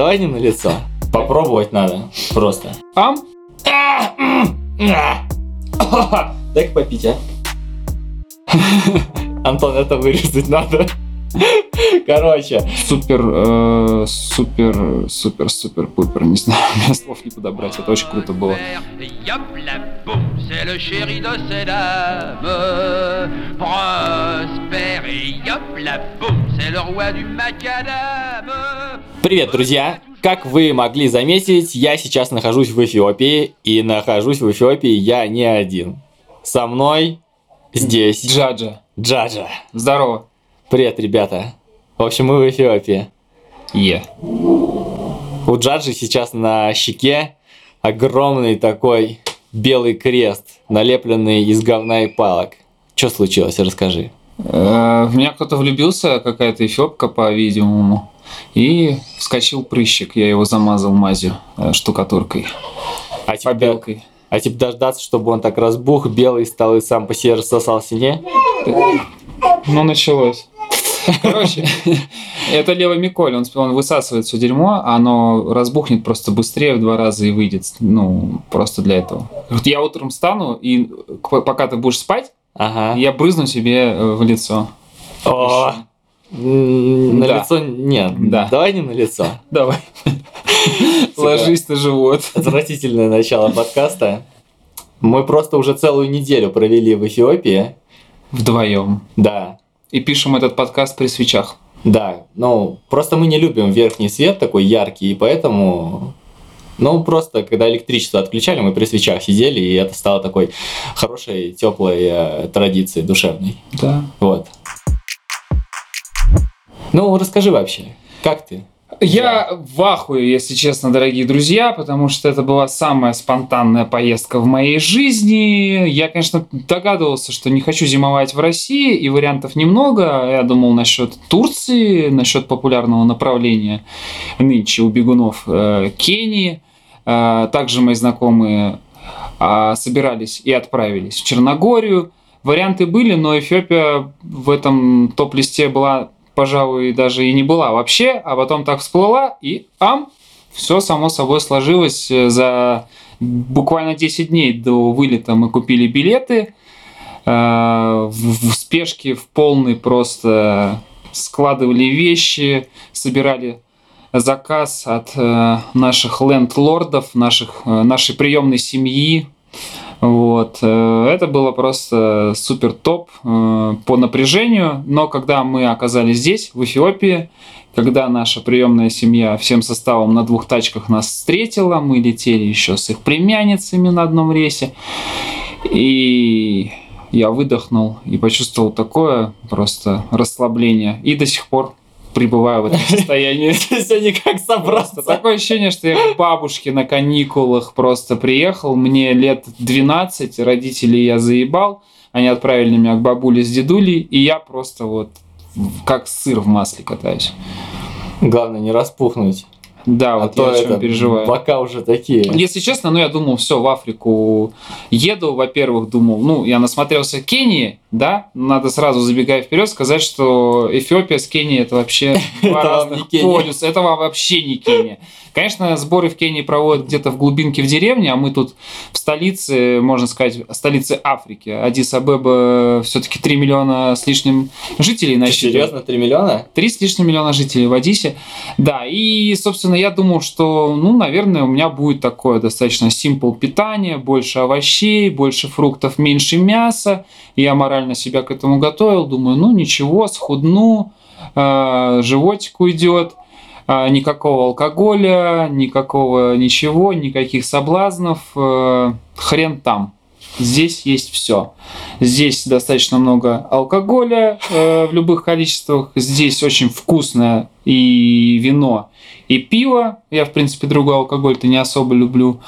Давай не на лицо. Попробовать надо. Просто. Ам? Дай-ка попить, а. Антон, это вырезать надо. Короче. Супер, э, супер, супер, супер, пупер. Не знаю, у меня слов не подобрать. Это очень круто было. Привет, друзья! Как вы могли заметить, я сейчас нахожусь в Эфиопии, и нахожусь в Эфиопии я не один. Со мной здесь Джаджа. Джаджа. Здорово. Привет, ребята. В общем, мы в Эфиопии. Е. У Джаджи сейчас на щеке огромный такой белый крест, налепленный из говна и палок. Что случилось? Расскажи. Э, В меня кто-то влюбился, какая-то эфиопка, по-видимому. И вскочил прыщик. Я его замазал мазью, э, штукатуркой, А типа, побелкой. а типа дождаться, чтобы он так разбух, белый стал и сам по себе рассосался, не? Ну, началось. Короче, это левый Миколь, он, он высасывает все дерьмо, а оно разбухнет просто быстрее в два раза и выйдет. Ну, просто для этого. Вот я утром встану, и пока ты будешь спать, Ага. я брызну себе э, в лицо. О, на Да. лицо нет. Да. Давай не на лицо. Давай. Ложись на живот. Отвратительное начало подкаста. Мы просто уже целую неделю провели в Эфиопии. Вдвоем. Да, И пишем этот подкаст при свечах. да. Ну, просто мы не любим верхний свет такой яркий, и поэтому... Ну, просто, когда электричество отключали, мы при свечах сидели, и это стало такой хорошей, теплой э, традицией душевной. Да. Вот. Ну, расскажи вообще, как ты? Я в ахуе, если честно, дорогие друзья, потому что это была самая спонтанная поездка в моей жизни. Я, конечно, догадывался, что не хочу зимовать в России, и вариантов немного. Я думал насчет Турции, насчет популярного направления нынче у бегунов э, Кении. Э, Также мои знакомые а, собирались и отправились в Черногорию. Варианты были, но Эфиопия в этом топ-листе была, пожалуй, даже и не была вообще, а потом так всплыла, и ам, все само собой сложилось. Э, За буквально 10 дней до вылета мы купили билеты. Э, В спешке, в полной просто складывали вещи, собирали заказ от э, наших лендлордов, наших, нашей приемной семьи. Вот. э, Это было просто супер топ э, по напряжению, но когда мы оказались здесь, в Эфиопии, когда наша приемная семья всем составом на двух тачках нас встретила, мы летели еще с их племянницами на одном рейсе, и я выдохнул и почувствовал такое просто расслабление. И до сих пор пребываю в этом состоянии. Все никак Просто собраться. такое ощущение, что я к бабушке на каникулах просто приехал. Мне лет 12, родителей я заебал. Они отправили меня к бабуле с дедулей, и я просто вот как сыр в масле катаюсь. Главное не распухнуть. Да, А вот то я это переживаю. бока уже такие. Если честно, ну я думал, все, в Африку еду, во-первых, думал, ну, я насмотрелся Кении, да, надо сразу, забегая вперед, сказать, что Эфиопия с Кенией это вообще два разных полюса, это вообще не Кения. Конечно, сборы в Кении проводят где-то в глубинке в деревне, а мы тут в столице, можно сказать, столице Африки. Адис Абеба все-таки 3 миллиона с лишним жителей Ты насчитывает. серьезно, 3 миллиона? Три с лишним миллиона жителей в Одиссе. Да, и, собственно, я думал, что, ну, наверное, у меня будет такое достаточно simple питание, больше овощей, больше фруктов, меньше мяса. Я морально себя к этому готовил. Думаю, ну, ничего, схудну, э, животик уйдет, никакого алкоголя, никакого ничего, никаких соблазнов, э, хрен там. Здесь есть все. Здесь достаточно много алкоголя э, в любых количествах. Здесь очень вкусное и вино, и пиво. Я, в принципе, другой алкоголь-то не особо люблю.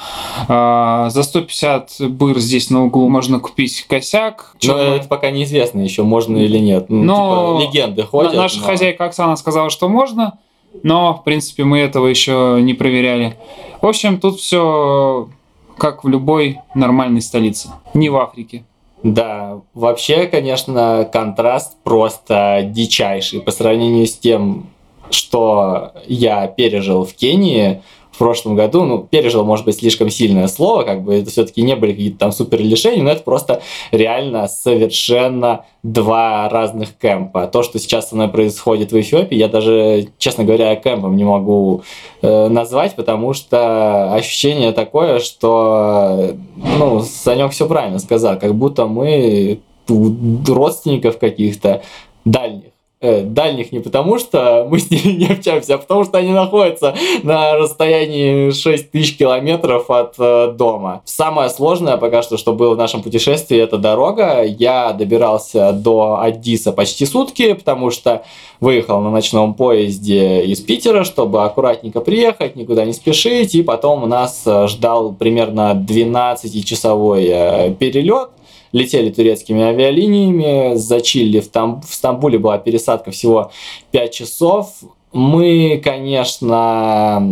А, за 150 быр здесь на углу можно купить косяк. Но Чё- это пока неизвестно еще, можно или нет. Ну, Но типа, легенды ходят. Наша но- хозяйка Оксана сказала, что можно, но, в принципе, мы этого еще не проверяли. В общем, тут все как в любой нормальной столице. Не в Африке. Да, вообще, конечно, контраст просто дичайший по сравнению с тем, что я пережил в Кении в прошлом году, ну, пережил, может быть, слишком сильное слово, как бы это все-таки не были какие-то там супер лишения, но это просто реально совершенно два разных кемпа. То, что сейчас со мной происходит в Эфиопии, я даже, честно говоря, кемпом не могу э, назвать, потому что ощущение такое, что, ну, Санек все правильно сказал, как будто мы родственников каких-то дальних дальних не потому, что мы с ними не общаемся, а потому что они находятся на расстоянии 6 тысяч километров от э, дома. Самое сложное пока что, что было в нашем путешествии, это дорога. Я добирался до Аддиса почти сутки, потому что выехал на ночном поезде из Питера, чтобы аккуратненько приехать, никуда не спешить, и потом у нас э, ждал примерно 12-часовой перелет летели турецкими авиалиниями, зачили в, там, в Стамбуле была пересадка всего 5 часов. Мы, конечно,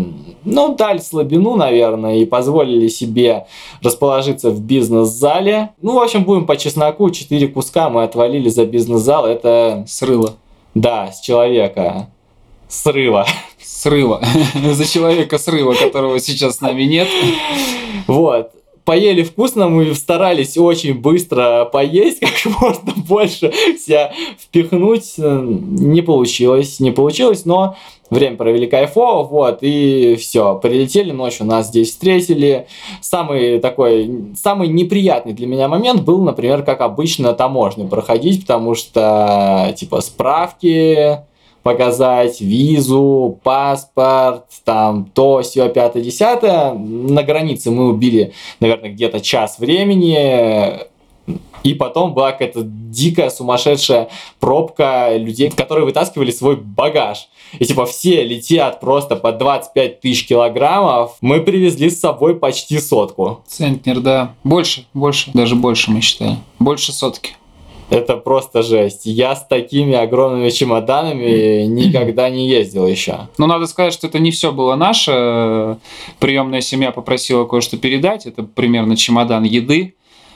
ну, дали слабину, наверное, и позволили себе расположиться в бизнес-зале. Ну, в общем, будем по чесноку, 4 куска мы отвалили за бизнес-зал. Это... Срыло. Да, с человека. Срыва. Срыва. За человека срыва, которого сейчас с нами нет. Вот поели вкусно, мы старались очень быстро поесть, как можно больше себя впихнуть. Не получилось, не получилось, но время провели кайфово, вот, и все, прилетели ночью, нас здесь встретили. Самый такой, самый неприятный для меня момент был, например, как обычно таможню проходить, потому что, типа, справки, показать визу, паспорт, там то, все, пятое, десятое. На границе мы убили, наверное, где-то час времени. И потом была какая-то дикая, сумасшедшая пробка людей, которые вытаскивали свой багаж. И типа все летят просто по 25 тысяч килограммов. Мы привезли с собой почти сотку. Центнер, да. Больше, больше. Даже больше мы считаем. Больше сотки. Это просто жесть. Я с такими огромными чемоданами никогда не ездил еще. Ну, надо сказать, что это не все было наше. Приемная семья попросила кое-что передать. Это примерно чемодан еды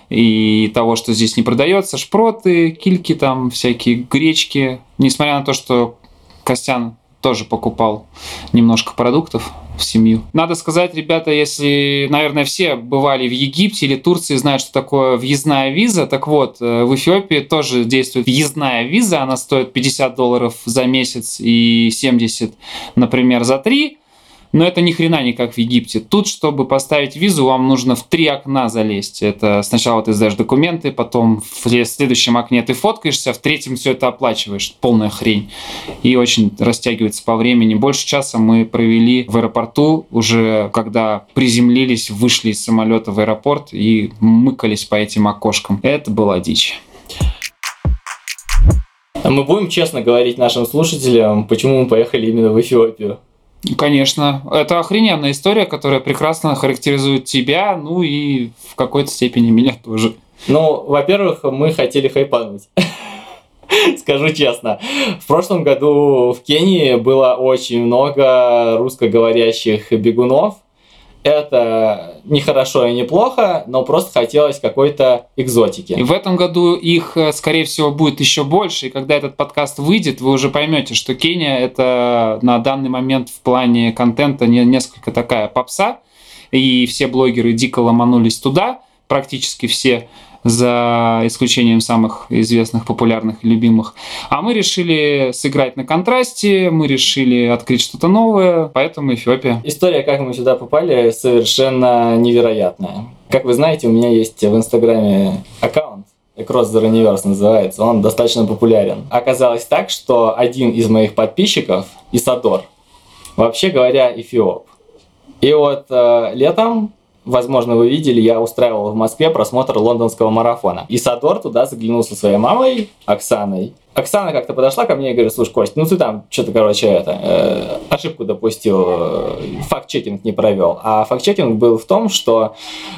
и того, что здесь не продается. Шпроты, кильки там, всякие гречки. Несмотря на то, что Костян тоже покупал немножко продуктов в семью. Надо сказать, ребята, если, наверное, все бывали в Египте или Турции, знают, что такое въездная виза. Так вот, э, в Эфиопии тоже действует въездная виза. Она стоит 50 долларов за месяц и 70, например, за 3. Но это ни хрена не как в Египте. Тут, чтобы поставить визу, вам нужно в три окна залезть. Это сначала ты сдаешь документы, потом в следующем окне ты фоткаешься, в третьем все это оплачиваешь. Полная хрень. И очень растягивается по времени. Больше часа мы провели в аэропорту, уже когда приземлились, вышли из самолета в аэропорт и мыкались по этим окошкам. Это была дичь. Мы будем честно говорить нашим слушателям, почему мы поехали именно в Эфиопию. Конечно. Это охрененная история, которая прекрасно характеризует тебя, ну и в какой-то степени меня тоже. Ну, во-первых, мы хотели хайпануть. Скажу честно. В прошлом году в Кении было очень много русскоговорящих бегунов, это не хорошо и не плохо, но просто хотелось какой-то экзотики. И в этом году их, э, скорее всего, будет еще больше. И когда этот подкаст выйдет, вы уже поймете, что Кения это на данный момент в плане контента не несколько такая попса. И все блогеры дико ломанулись туда, практически все за исключением самых известных, популярных и любимых. А мы решили сыграть на контрасте, мы решили открыть что-то новое, поэтому Эфиопия. История, как мы сюда попали, совершенно невероятная. Как вы знаете, у меня есть в Инстаграме аккаунт, Across the Universe называется, он достаточно популярен. Оказалось так, что один из моих подписчиков, Исадор, вообще говоря, эфиоп. И вот э, летом возможно, вы видели, я устраивал в Москве просмотр лондонского марафона. И Садор туда заглянул со своей мамой Оксаной. Оксана как-то подошла ко мне и говорит, слушай, Кость, ну ты там что-то, короче, это, э, ошибку допустил, э, факт-чекинг не провел. А факт-чекинг был в том, что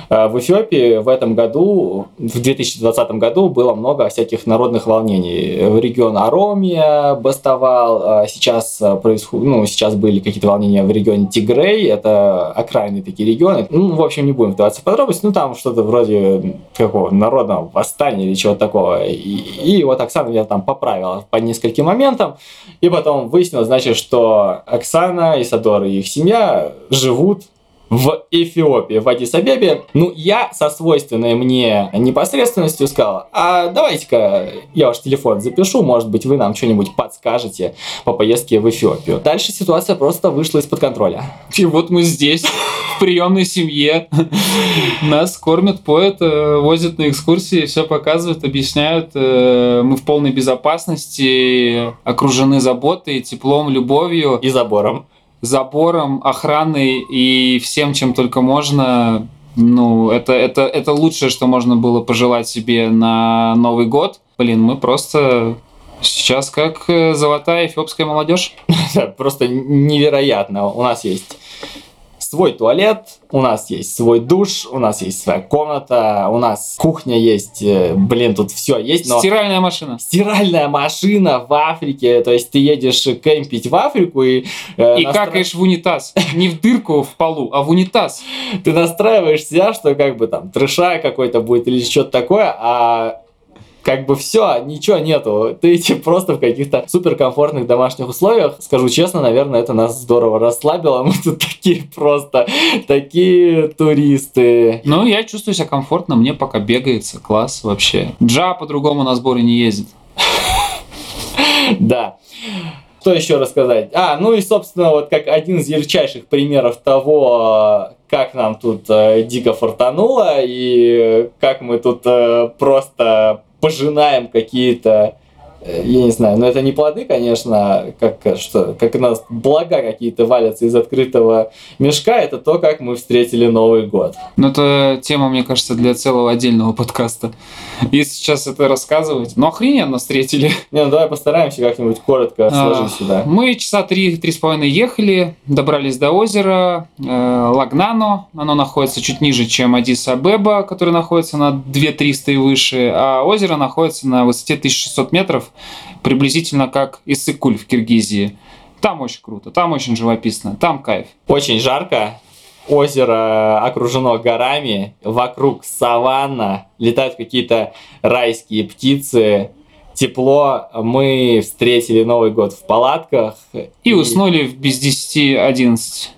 э, в Эфиопии в этом году, в 2020 году было много всяких народных волнений. Регион Аромия бастовал, э, сейчас, происход... ну, сейчас были какие-то волнения в регионе Тигрей, это окраинные такие регионы. Ну, в общем, не будем вдаваться в подробности, ну там что-то вроде какого народного восстания или чего-то такого. И, и вот Оксана меня там поправила поправила по нескольким моментам. И потом выяснилось, значит, что Оксана, Исадор и их семья живут в Эфиопии, в Адис-Абебе. Ну, я со свойственной мне непосредственностью сказал, а давайте-ка я ваш телефон запишу, может быть, вы нам что-нибудь подскажете по поездке в Эфиопию. Дальше ситуация просто вышла из-под контроля. И вот мы здесь, в приемной семье. Нас кормят, поют, э, возят на экскурсии, все показывают, объясняют. Э, Мы в полной безопасности, окружены заботой, теплом, любовью. И забором. Забором, охраной и всем, чем только можно. Ну, это, это, это лучшее, что можно было пожелать себе на Новый год. Блин, мы просто сейчас как э, золотая эфиопская молодежь. Просто невероятно. У нас есть свой туалет, у нас есть свой душ, у нас есть своя комната, у нас кухня есть, э, блин, тут все есть, но... Стиральная машина. Стиральная машина в Африке, то есть ты едешь кемпить в Африку и... э, И настра- какаешь в унитаз. Не в дырку в полу, а в унитаз. Ты настраиваешь себя, что как бы там трешак какой-то будет или что-то такое, а как бы все, ничего нету. Ты просто в каких-то суперкомфортных домашних условиях. Скажу честно, наверное, это нас здорово расслабило. Мы тут такие просто, такие туристы. Ну, я чувствую себя комфортно, мне пока бегается, класс вообще. Джа по-другому на сборы не ездит. Да. Что еще рассказать? А, ну и, собственно, вот как один из ярчайших примеров того, как нам тут э, дико фартануло и как мы тут э, просто пожинаем какие-то я не знаю, но это не плоды, конечно, как, э, что, как у нас блага какие-то валятся из открытого мешка, это то, как мы встретили Новый год. Ну, это тема, мне кажется, для целого отдельного подкаста. Если сейчас это рассказывать. Ну, охрененно встретили. Не, ну давай постараемся как-нибудь коротко А, сложить сюда. Мы часа три-три с половиной ехали, добрались до озера э, Лагнано. Оно находится чуть ниже, чем Адис Абеба, который находится на 2300 и выше. А озеро находится на высоте 1600 метров, приблизительно как Иссык-Куль в Киргизии. Там очень круто, там очень живописно, там кайф. Очень жарко. Озеро окружено горами, вокруг саванна, летают какие-то райские птицы, тепло. Мы встретили Новый год в палатках. И уснули в без 10-11.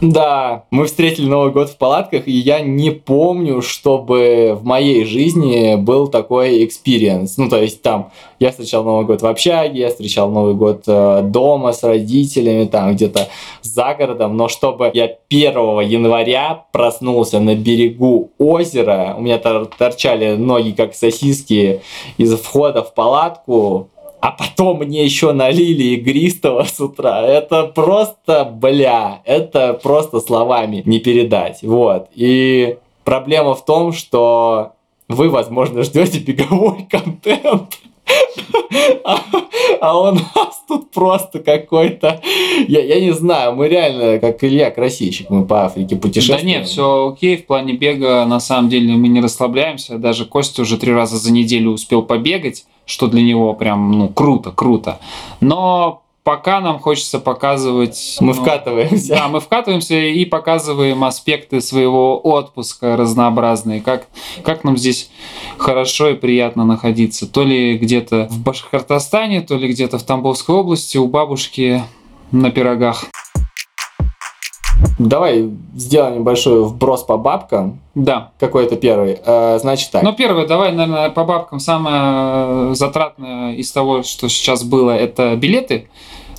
Да, мы встретили Новый год в палатках, и я не помню, чтобы в моей жизни был такой experience. Ну, то есть там я встречал Новый год в общаге, я встречал Новый год э, дома с родителями, там где-то за городом, но чтобы я 1 января проснулся на берегу озера, у меня тор- торчали ноги как сосиски из входа в палатку, а потом мне еще налили игристого с утра. Это просто, бля, это просто словами не передать. Вот. И проблема в том, что вы, возможно, ждете беговой контент. А, а у нас тут просто какой-то... Я, я не знаю, мы реально, как Илья Красильщик, мы по Африке путешествуем. Да нет, все окей, в плане бега на самом деле мы не расслабляемся. Даже Костя уже три раза за неделю успел побегать, что для него прям, ну, круто, круто. Но пока нам хочется показывать... Мы ну, вкатываемся. Да, мы вкатываемся и показываем аспекты своего отпуска разнообразные. Как, как нам здесь хорошо и приятно находиться. То ли где-то в Башкортостане, то ли где-то в Тамбовской области у бабушки на пирогах. Давай сделаем небольшой вброс по бабкам. Да. Какой-то первый. Э, Значит так. Ну, первое, давай, наверное, по бабкам. Самое э, затратное из того, что сейчас было, это билеты.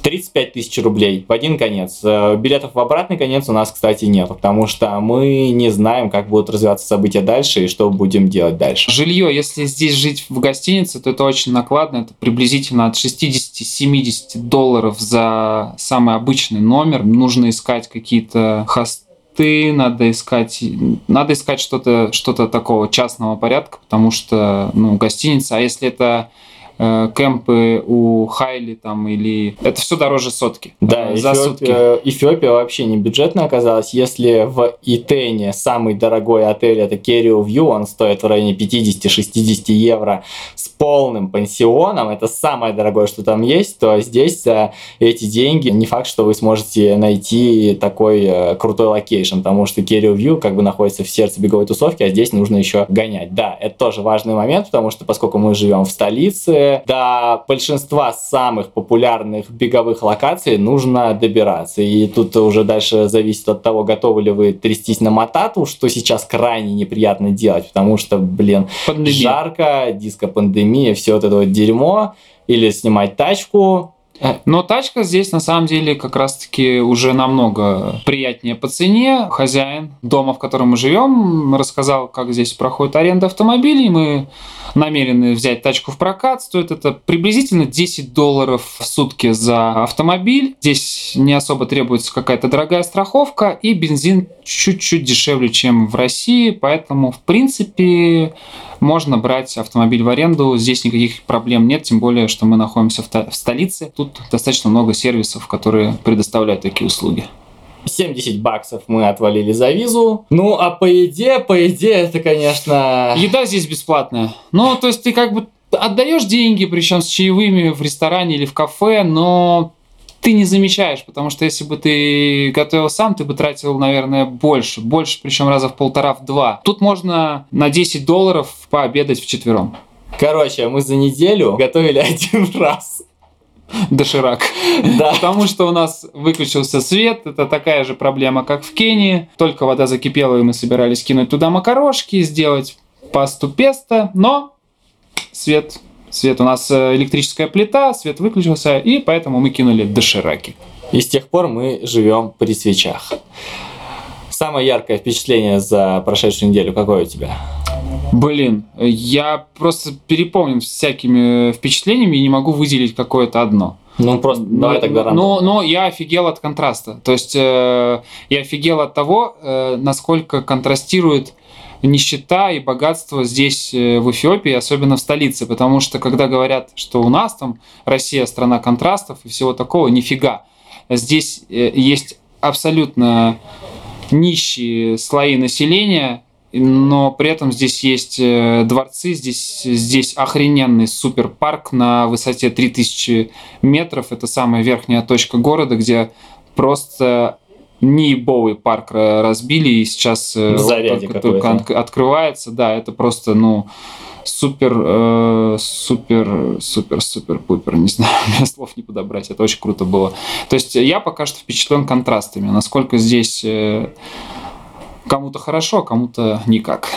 35 тысяч рублей в один конец. Э, Билетов в обратный конец у нас, кстати, нет, потому что мы не знаем, как будут развиваться события дальше и что будем делать дальше. Жилье, если здесь жить в гостинице, то это очень накладно. Это приблизительно от 60-70 долларов за самый обычный номер. Нужно искать какие-то хосты, надо искать, надо искать что-то что такого частного порядка, потому что ну, гостиница, а если это э, кемпы у Хайле там или... Это все дороже сотки. Да, э, за сутки. Эфиопия, Эфиопия вообще не бюджетная оказалась. Если в Итене самый дорогой отель это Kerio View, он стоит в районе 50-60 евро с полным пансионом, это самое дорогое, что там есть, то здесь за эти деньги не факт, что вы сможете найти такой э, крутой location, потому что Kerio View как бы находится в сердце беговой тусовки, а здесь нужно еще гонять. Да, это тоже важный момент, потому что поскольку мы живем в столице, до большинства самых популярных беговых локаций нужно добираться. И тут уже дальше зависит от того, готовы ли вы трястись на мотату, что сейчас крайне неприятно делать, потому что, блин, Пандемия. жарко, диско-пандемия, все вот это вот дерьмо. Или снимать тачку, Но тачка здесь на самом деле как раз-таки уже намного приятнее по цене. Хозяин дома, в котором мы живем, рассказал, как здесь проходит аренда автомобилей. Мы намерены взять тачку в прокат. Стоит это приблизительно 10 долларов в сутки за автомобиль. Здесь не особо требуется какая-то дорогая страховка и бензин чуть-чуть дешевле, чем в России. Поэтому, в принципе, можно брать автомобиль в аренду. Здесь никаких проблем нет, тем более, что мы находимся в, в столице. Тут достаточно много сервисов, которые предоставляют такие услуги. 70 баксов мы отвалили за визу. Ну, а по еде, по еде, это, конечно... Еда здесь бесплатная. Ну, то есть ты как бы отдаешь деньги, причем с чаевыми в ресторане или в кафе, но ты не замечаешь, потому что если бы ты готовил сам, ты бы тратил, наверное, больше. Больше, причем раза в полтора, в два. Тут можно на 10 долларов пообедать вчетвером. Короче, мы за неделю готовили один раз. Доширак. Да. Потому что у нас выключился свет, это такая же проблема, как в Кении. Только вода закипела, и мы собирались кинуть туда макарошки, сделать пасту песто, но свет, свет у нас э, электрическая плита, свет выключился, и поэтому мы кинули дошираки. И с тех пор мы живем при свечах. Самое яркое впечатление за прошедшую неделю какое у тебя? Блин, я просто переполнен всякими впечатлениями и не могу выделить какое-то одно. Ну, просто давай но, тогда но, рандомно. но я офигел от контраста. То есть э, я офигел от того, э, насколько контрастирует нищета и богатство здесь, э, в Эфиопии, особенно в столице. Потому что когда говорят, что у нас там Россия страна контрастов и всего такого, нифига. Здесь э, есть абсолютно нищие слои населения, но при этом здесь есть э, дворцы, здесь, здесь охрененный суперпарк на высоте 3000 метров. Это самая верхняя точка города, где просто неебовый парк э, разбили, и сейчас э, только, только открывается. Да, это просто, ну, супер, э, супер, супер, супер, пупер, не знаю, у меня слов не подобрать, это очень круто было. То есть я пока что впечатлен контрастами, насколько здесь э, кому-то хорошо, а кому-то никак.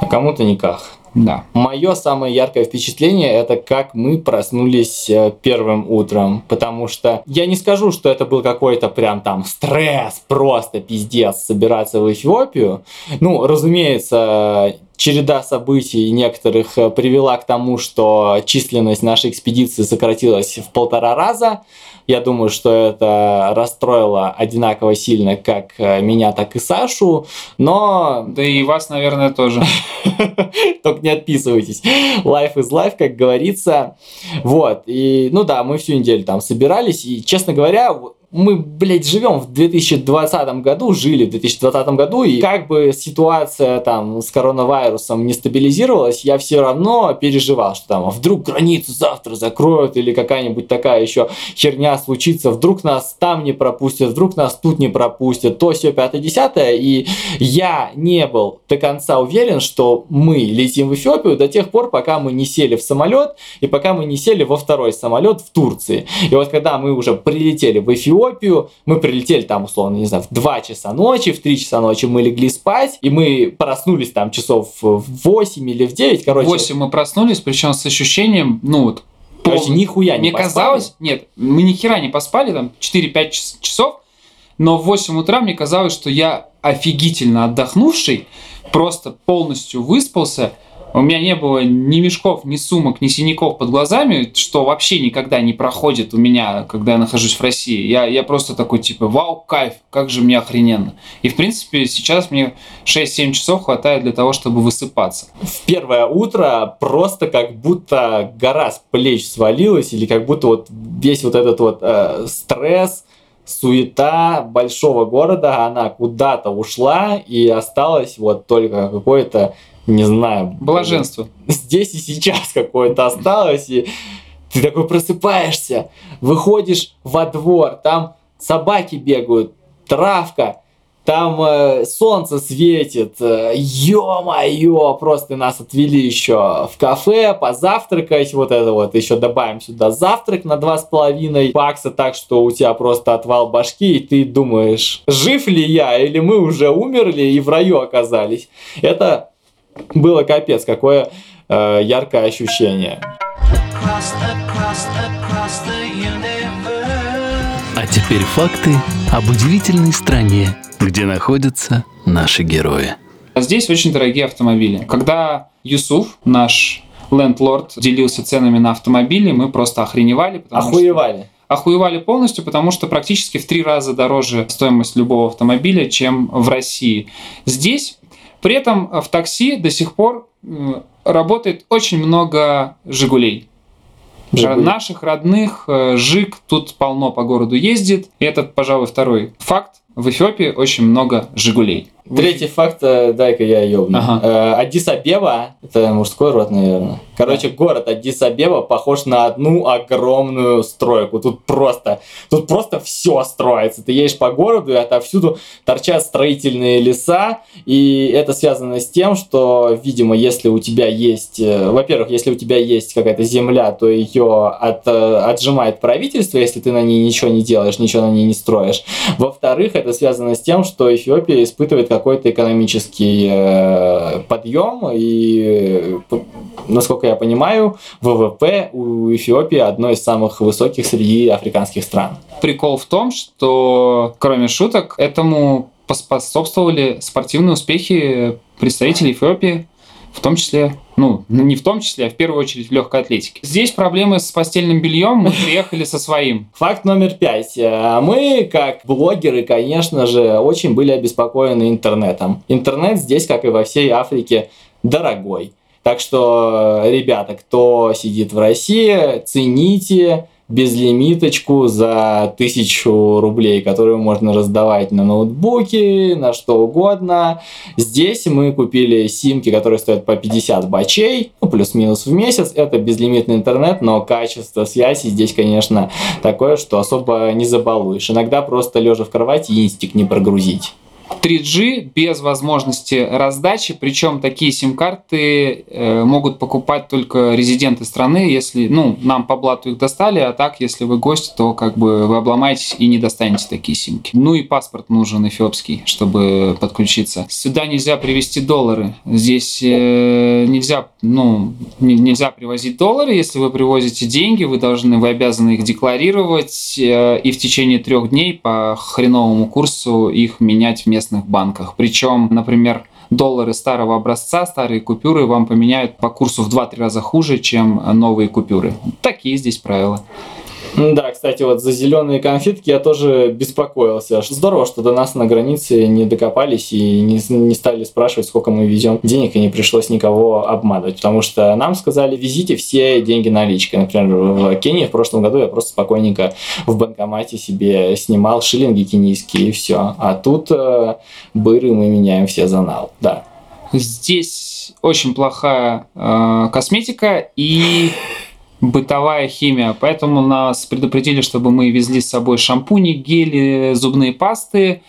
А кому-то никак. Да. Мое самое яркое впечатление это как мы проснулись э, первым утром, потому что я не скажу, что это был какой-то прям там стресс, просто пиздец собираться в Эфиопию. Ну, разумеется, череда событий некоторых э, привела к тому, что численность нашей экспедиции сократилась в полтора раза. Я думаю, что это расстроило одинаково сильно как э, меня, так и Сашу, но Да и вас, наверное, тоже. только не отписывайтесь. Life is life, как говорится. Вот. И, ну да, мы всю неделю там собирались. И, честно говоря, мы, блядь, живем в 2020 году, жили в 2020 году, и как бы ситуация там с коронавирусом не стабилизировалась, я все равно переживал, что там а вдруг границу завтра закроют или какая-нибудь такая еще херня случится, вдруг нас там не пропустят, вдруг нас тут не пропустят, то все 5-10, и я не был до конца уверен, что мы летим в Эфиопию до тех пор, пока мы не сели в самолет и пока мы не сели во второй самолет в Турции. И вот когда мы уже прилетели в Эфиопию, мы прилетели там, условно, не знаю, в 2 часа ночи, в 3 часа ночи мы легли спать, и мы проснулись там часов в 8 или в 9, короче. В 8 мы проснулись, причем с ощущением, ну вот, Короче, пол- нихуя не Мне поспали. казалось, нет, мы ни хера не поспали, там 4-5 час- часов, но в 8 утра мне казалось, что я офигительно отдохнувший, просто полностью выспался, у меня не было ни мешков, ни сумок, ни синяков под глазами, что вообще никогда не проходит у меня, когда я нахожусь в России. Я, я просто такой, типа, вау, кайф, как же мне охрененно. И, в принципе, сейчас мне 6-7 часов хватает для того, чтобы высыпаться. в первое утро просто как будто гора с плеч свалилась, или как будто вот весь вот этот вот э, стресс, суета большого города, она куда-то ушла и осталось вот только какое-то, не знаю... Блаженство. Здесь и сейчас какое-то осталось, и ты такой просыпаешься, выходишь во двор, там собаки бегают, травка, там э, солнце светит, э, ё-моё, просто нас отвели еще в кафе позавтракать, вот это вот, еще добавим сюда завтрак на два с половиной бакса, так что у тебя просто отвал башки, и ты думаешь, жив ли я, или мы уже умерли и в раю оказались. Это было капец, какое э, яркое ощущение. А теперь факты об удивительной стране, где находятся наши герои. Здесь очень дорогие автомобили. Когда Юсуф, наш лендлорд, делился ценами на автомобили, мы просто охреневали. потому что- Охуевали. охуевали полностью, потому что практически в три раза дороже стоимость любого автомобиля, чем в России. Здесь при этом в такси до сих пор э, работает очень много «Жигулей». Жигули. Наших родных э, ЖИК тут полно по городу ездит. И это, пожалуй, второй факт. В Эфиопии очень много «Жигулей». Третий факт, э, дай-ка я ёбну. Ага. Э, Аддис-Абеба, это мужской род, наверное. Короче, город Аддис-Абеба похож на одну огромную стройку. Тут просто, тут просто все строится. Ты едешь по городу, и отовсюду торчат строительные леса, и это связано с тем, что, видимо, если у тебя есть, э, во-первых, если у тебя есть какая-то земля, то ее от, отжимает правительство, если ты на ней ничего не делаешь, ничего на ней не строишь. Во-вторых, это связано с тем, что Эфиопия испытывает какой-то экономический э, подъем, и, насколько я понимаю, ВВП у Эфиопии одно из самых высоких среди африканских стран. Прикол в том, что, кроме шуток, этому поспособствовали спортивные успехи представителей Эфиопии, в том числе, ну, не в том числе, а в первую очередь в легкой атлетике. Здесь проблемы с постельным бельем, мы приехали со своим. Факт номер пять. Э, Мы, как блогеры, конечно же, очень были обеспокоены интернетом. Интернет здесь, как и во всей Африке, дорогой. Так что, ребята, кто сидит в России, цените безлимиточку за тысячу рублей, которую можно раздавать на ноутбуки, на что угодно. Здесь мы купили симки, которые стоят по 50 бачей, ну, плюс-минус в месяц. Это безлимитный интернет, но качество связи здесь, конечно, такое, что особо не забалуешь. Иногда просто лежа в кровати инстик не прогрузить. 3G без возможности раздачи, причем такие сим-карты э, могут покупать только резиденты страны, если, ну, нам по блату их достали, а так, если вы гость, то как бы вы обломаетесь и не достанете такие симки. Ну и паспорт нужен эфиопский, чтобы подключиться. Сюда нельзя привезти доллары, здесь э, нельзя, ну, не- нельзя привозить доллары, если вы привозите деньги, вы должны, вы обязаны их декларировать э, и в течение трех дней по хреновому курсу их менять в местных банках. Причем, например, доллары старого образца, старые купюры вам поменяют по курсу в 2-3 раза хуже, чем новые купюры. Такие здесь правила. Да, кстати, вот за зеленые конфетки я тоже беспокоился. Здорово, что до нас на границе не докопались и не, не стали спрашивать, сколько мы везем денег, и не пришлось никого обманывать. Потому что нам сказали, везите все деньги наличкой. Например, в Кении в прошлом году я просто спокойненько в банкомате себе снимал шиллинги кенийские и все. А тут э, быры мы меняем все за нал. Да. Здесь очень плохая э, косметика и бытовая химия, поэтому нас предупредили, чтобы мы везли с собой шампуни, гели, зубные пасты,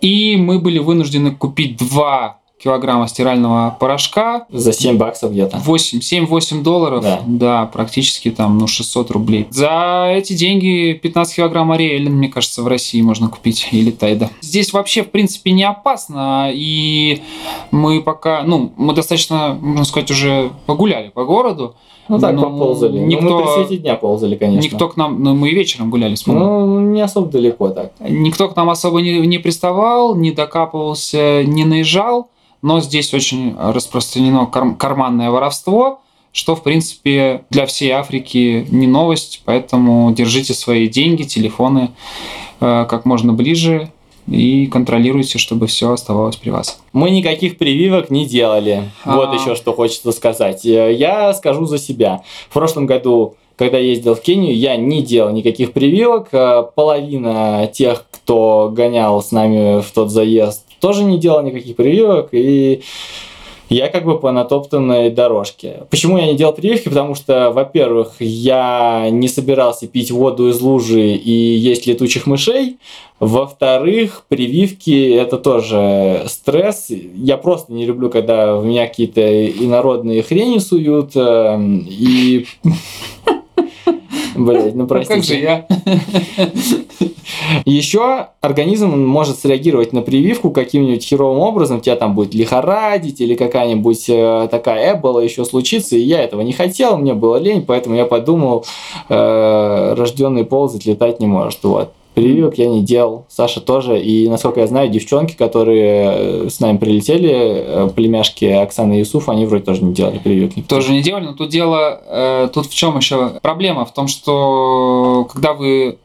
и мы были вынуждены купить 2 килограмма стирального порошка, За 7 баксов где-то. 8, 7-8 долларов, Да. да. практически там, ну, 600 рублей. За эти деньги 15 килограмм Ариэль, мне кажется, в России можно купить, или Тайда. Здесь вообще, в принципе, не опасно, и мы пока, ну, мы достаточно, можно сказать, уже погуляли по городу. Ну так, Ну, поползали. Ну, никто- мы при свете дня ползали, конечно. Никто к нам, ну, мы и вечером гуляли с мамой. Ну, не особо далеко так. Никто к нам особо не, не приставал, не докапывался, не наезжал, но здесь очень распространено кар- карманное воровство, что, в принципе, для всей Африки не новость, поэтому держите свои деньги, телефоны э, как можно ближе и контролируйте, чтобы все оставалось при вас. Мы никаких прививок не делали. Вот А. еще что хочется сказать. Э, Я скажу за себя. В прошлом году, когда ездил в Кению, я не делал никаких прививок. Э, Половина тех, кто гонял с нами в тот заезд, тоже не делал никаких прививок. И я как бы по натоптанной дорожке. Почему я не делал прививки? Потому что, во-первых, я не собирался пить воду из лужи и есть летучих мышей. Во-вторых, прививки это тоже стресс. Я просто не люблю, когда в меня какие-то инородные хрени суют. эм, И Блять, ну простите. как же я? Еще организм может среагировать на прививку каким-нибудь херовым образом, тебя там будет лихорадить или какая-нибудь э, такая эбола еще случится, и я этого не хотел, мне было лень, поэтому я подумал, э, рожденный ползать летать не может, вот. Прививок я не делал, Саша тоже, и насколько я знаю, девчонки, которые э, с нами прилетели, э, племяшки Оксаны и Юсуф, они вроде тоже не делали прививки. Тоже не делали, но тут дело, э, тут в чем еще проблема? В том, что когда вы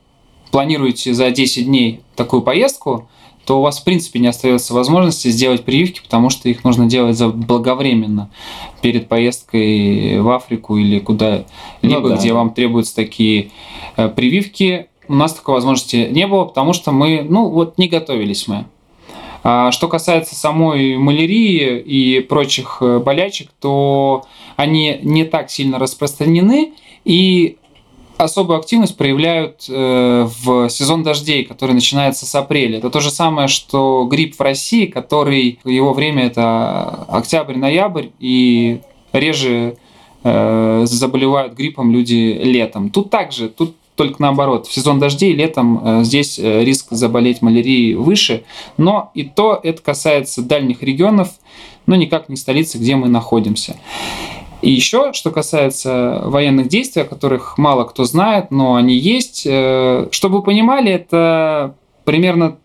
планируете за 10 дней такую поездку, то у вас в принципе не остается возможности сделать прививки, потому что их нужно делать заблаговременно перед поездкой в Африку или куда-либо, Ну да. где вам требуются такие э, прививки. У нас такой возможности не было, потому что мы, ну вот, не готовились мы. А что касается самой малярии и прочих э, болячек, то они не так сильно распространены и особую активность проявляют э, в сезон дождей, который начинается с апреля. Это то же самое, что грипп в России, который его время это октябрь-ноябрь, и реже э, заболевают гриппом люди летом. Тут также, тут только наоборот. В сезон дождей летом э, здесь э, риск заболеть малярией выше, но и то это касается дальних регионов, но никак не столицы, где мы находимся. И еще, что касается военных действий, о которых мало кто знает, но они есть, э, чтобы вы понимали, это примерно,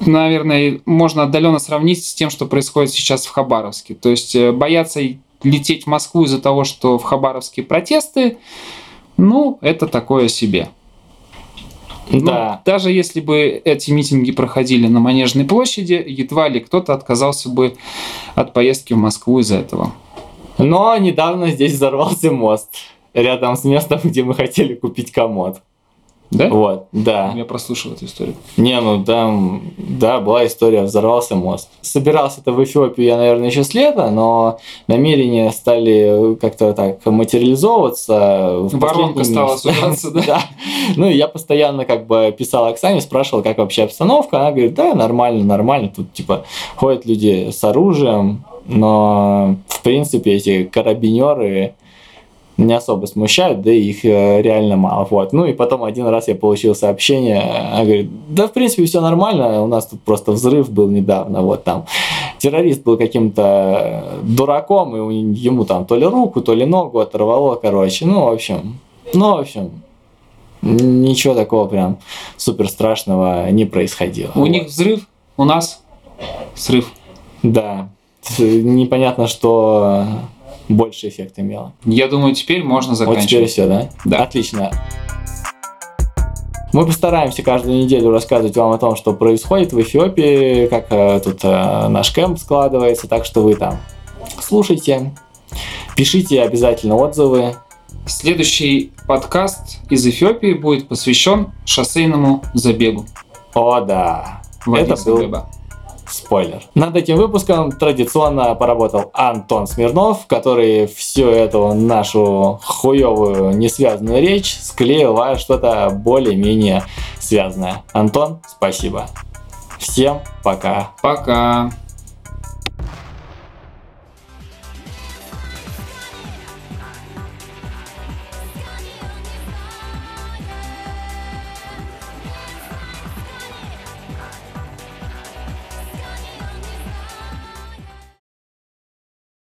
наверное, можно отдаленно сравнить с тем, что происходит сейчас в Хабаровске. То есть бояться лететь в Москву из-за того, что в Хабаровске протесты, ну, это такое себе. Ну, Да. даже если бы эти митинги проходили на Манежной площади, едва ли кто-то отказался бы от поездки в Москву из-за этого. Но недавно здесь взорвался мост рядом с местом, где мы хотели купить комод. Да? Вот, да. Я прослушал эту историю. Не, ну там, да, была история, взорвался мост. Собирался это в Эфиопию я, наверное, еще с лета, но намерения стали как-то так материализовываться. В Воронка стала сужаться, да? Ну, и я постоянно как бы писал Оксане, спрашивал, как вообще обстановка. Она говорит, да, нормально, нормально. Тут, типа, ходят люди с оружием, но, в принципе, эти карабинеры не особо смущают, да и их э, реально мало. Вот. Ну и потом один раз я получил сообщение, она говорит, да в принципе все нормально, у нас тут просто взрыв был недавно, вот там террорист был каким-то дураком, и ему там то ли руку, то ли ногу оторвало, короче, ну в общем, ну в общем, ничего такого прям супер страшного не происходило. У Вот. них взрыв, у нас срыв. Да, непонятно, что больше эффект имело. Я думаю, теперь можно Вот теперь заканчивать. все, да? Да. Отлично. Мы постараемся каждую неделю рассказывать вам о том, что происходит в Эфиопии, как э, тут э, наш кемп складывается, так что вы там слушайте, пишите обязательно отзывы. Следующий подкаст из Эфиопии будет посвящен шоссейному забегу. О, да. в Это Аддис-Абеба. Спойлер. Над этим выпуском традиционно поработал Антон Смирнов, который всю эту нашу хуевую несвязанную речь склеил во что-то более-менее связанное. Антон, спасибо. Всем пока. Пока.